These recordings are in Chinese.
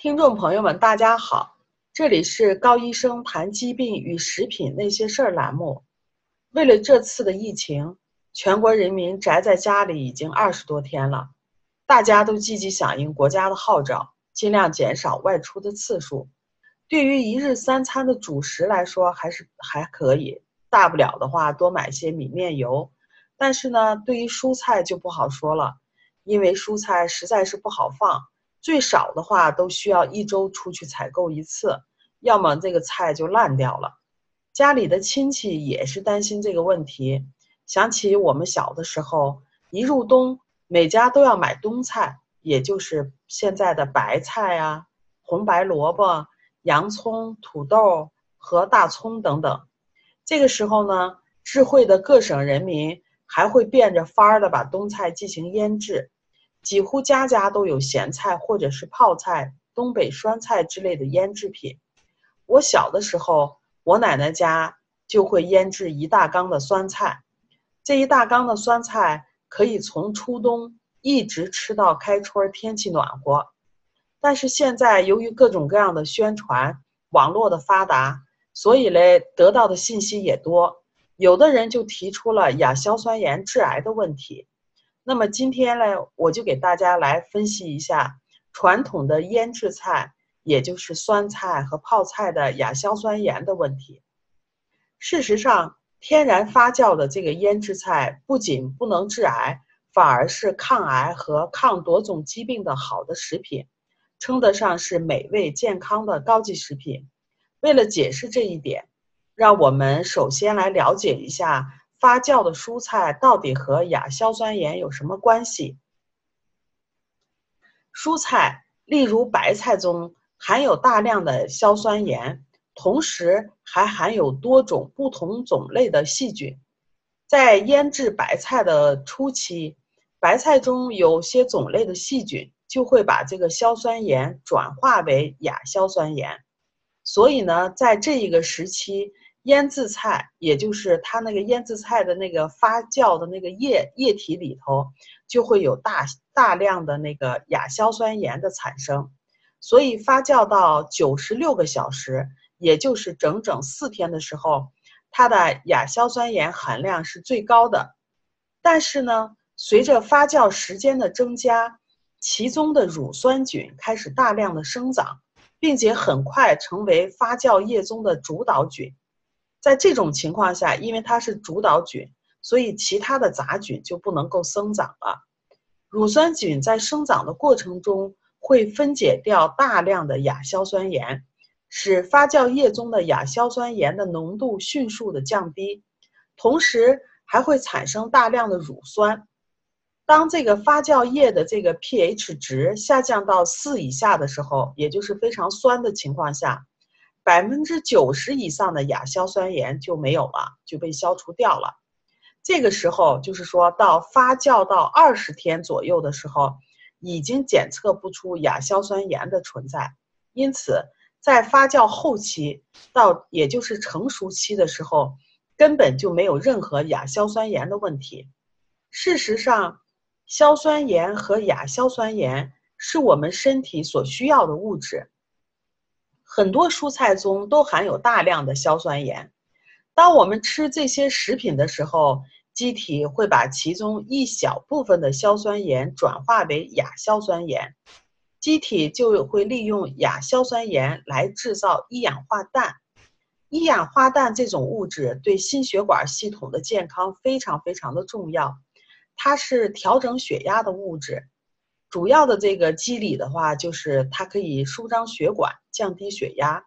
听众朋友们，大家好，这里是高医生谈疾病与食品那些事儿栏目。为了这次的疫情，全国人民宅在家里已经二十多天了，大家都积极响应国家的号召，尽量减少外出的次数。对于一日三餐的主食来说，还是还可以，大不了的话多买些米面油。但是呢，对于蔬菜就不好说了，因为蔬菜实在是不好放。最少的话都需要一周出去采购一次，要么这个菜就烂掉了。家里的亲戚也是担心这个问题，想起我们小的时候，一入冬，每家都要买冬菜，也就是现在的白菜啊、红白萝卜、洋葱、土豆和大葱等等。这个时候呢，智慧的各省人民还会变着法儿的把冬菜进行腌制。几乎家家都有咸菜或者是泡菜、东北酸菜之类的腌制品。我小的时候，我奶奶家就会腌制一大缸的酸菜，这一大缸的酸菜可以从初冬一直吃到开春，天气暖和。但是现在由于各种各样的宣传，网络的发达，所以嘞得到的信息也多，有的人就提出了亚硝酸盐致癌的问题。那么今天呢，我就给大家来分析一下传统的腌制菜，也就是酸菜和泡菜的亚硝酸盐的问题。事实上，天然发酵的这个腌制菜不仅不能致癌，反而是抗癌和抗多种疾病的好的食品，称得上是美味健康的高级食品。为了解释这一点，让我们首先来了解一下。发酵的蔬菜到底和亚硝酸盐有什么关系？蔬菜，例如白菜中含有大量的硝酸盐，同时还含有多种不同种类的细菌。在腌制白菜的初期，白菜中有些种类的细菌就会把这个硝酸盐转化为亚硝酸盐，所以呢，在这一个时期。腌制菜，也就是它那个腌制菜的那个发酵的那个液液体里头，就会有大大量的那个亚硝酸盐的产生，所以发酵到九十六个小时，也就是整整四天的时候，它的亚硝酸盐含量是最高的。但是呢，随着发酵时间的增加，其中的乳酸菌开始大量的生长，并且很快成为发酵液中的主导菌。在这种情况下，因为它是主导菌，所以其他的杂菌就不能够生长了。乳酸菌在生长的过程中会分解掉大量的亚硝酸盐，使发酵液中的亚硝酸盐的浓度迅速的降低，同时还会产生大量的乳酸。当这个发酵液的这个 pH 值下降到四以下的时候，也就是非常酸的情况下。百分之九十以上的亚硝酸盐就没有了，就被消除掉了。这个时候，就是说到发酵到二十天左右的时候，已经检测不出亚硝酸盐的存在。因此，在发酵后期到也就是成熟期的时候，根本就没有任何亚硝酸盐的问题。事实上，硝酸盐和亚硝酸盐是我们身体所需要的物质。很多蔬菜中都含有大量的硝酸盐。当我们吃这些食品的时候，机体会把其中一小部分的硝酸盐转化为亚硝酸盐，机体就会利用亚硝酸盐来制造一氧化氮。一氧化氮这种物质对心血管系统的健康非常非常的重要，它是调整血压的物质。主要的这个机理的话，就是它可以舒张血管，降低血压，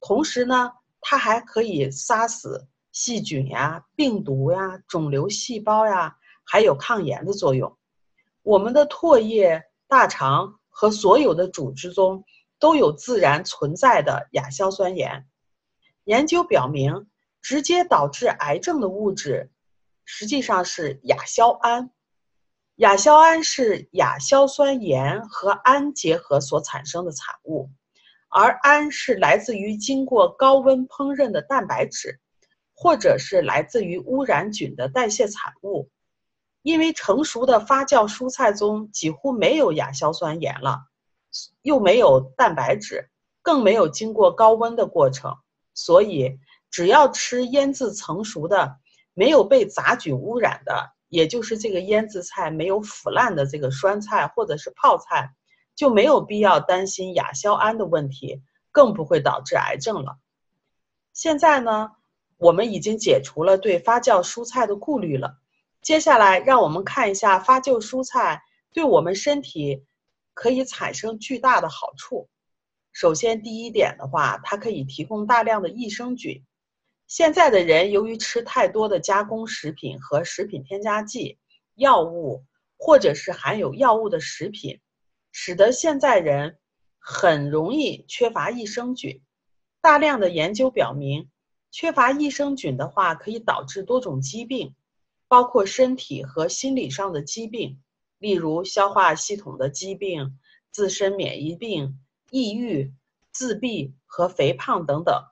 同时呢，它还可以杀死细菌呀、病毒呀、肿瘤细胞呀，还有抗炎的作用。我们的唾液、大肠和所有的组织中都有自然存在的亚硝酸盐。研究表明，直接导致癌症的物质实际上是亚硝胺。亚硝胺是亚硝酸盐和氨结合所产生的产物，而氨是来自于经过高温烹饪的蛋白质，或者是来自于污染菌的代谢产物。因为成熟的发酵蔬菜中几乎没有亚硝酸盐了，又没有蛋白质，更没有经过高温的过程，所以只要吃腌制成熟的、没有被杂菌污染的，也就是这个腌制菜没有腐烂的这个酸菜或者是泡菜，就没有必要担心亚硝胺的问题，更不会导致癌症了。现在呢，我们已经解除了对发酵蔬菜的顾虑了。接下来，让我们看一下发酵蔬菜对我们身体可以产生巨大的好处。首先，第一点的话，它可以提供大量的益生菌。现在的人由于吃太多的加工食品和食品添加剂、药物，或者是含有药物的食品，使得现在人很容易缺乏益生菌。大量的研究表明，缺乏益生菌的话，可以导致多种疾病，包括身体和心理上的疾病，例如消化系统的疾病、自身免疫病、抑郁、自闭和肥胖等等。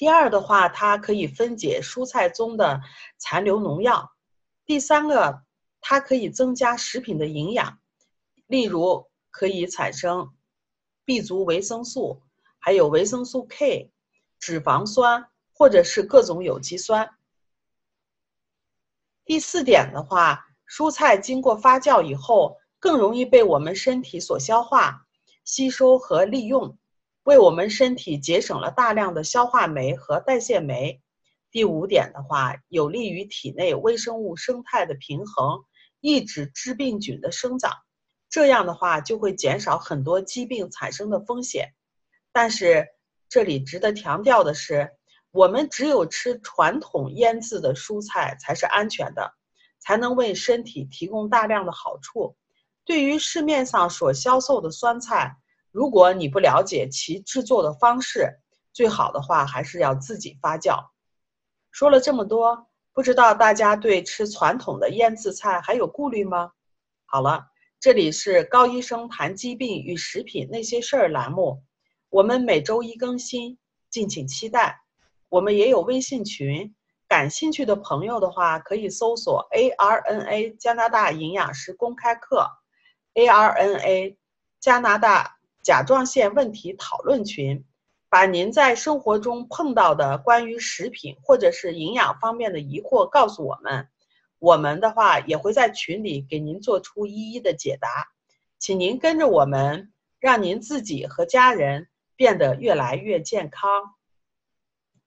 第二的话，它可以分解蔬菜中的残留农药。第三个，它可以增加食品的营养，例如可以产生 B 族维生素。还有维生素 K、脂肪酸或者是各种有机酸。第四点的话，蔬菜经过发酵以后，更容易被我们身体所消化、吸收和利用，为我们身体节省了大量的消化酶和代谢酶。第五点的话，有利于体内微生物生态的平衡，抑制致病菌的生长，这样的话就会减少很多疾病产生的风险。但是这里值得强调的是，我们只有吃传统腌制的蔬菜才是安全的，才能为身体提供大量的好处。对于市面上所销售的酸菜，如果你不了解其制作的方式，最好的话还是要自己发酵。说了这么多，不知道大家对吃传统的腌制菜还有顾虑吗？好了，这里是高医生谈疾病与食品那些事儿栏目。我们每周一更新，敬请期待。我们也有微信群，感兴趣的朋友的话可以搜索 “ARNA 加拿大营养师公开课 ”，ARNA 加拿大甲状腺问题讨论群，把您在生活中碰到的关于食品或者是营养方面的疑惑告诉我们，我们的话也会在群里给您做出一一的解答。请您跟着我们，让您自己和家人。变得越来越健康。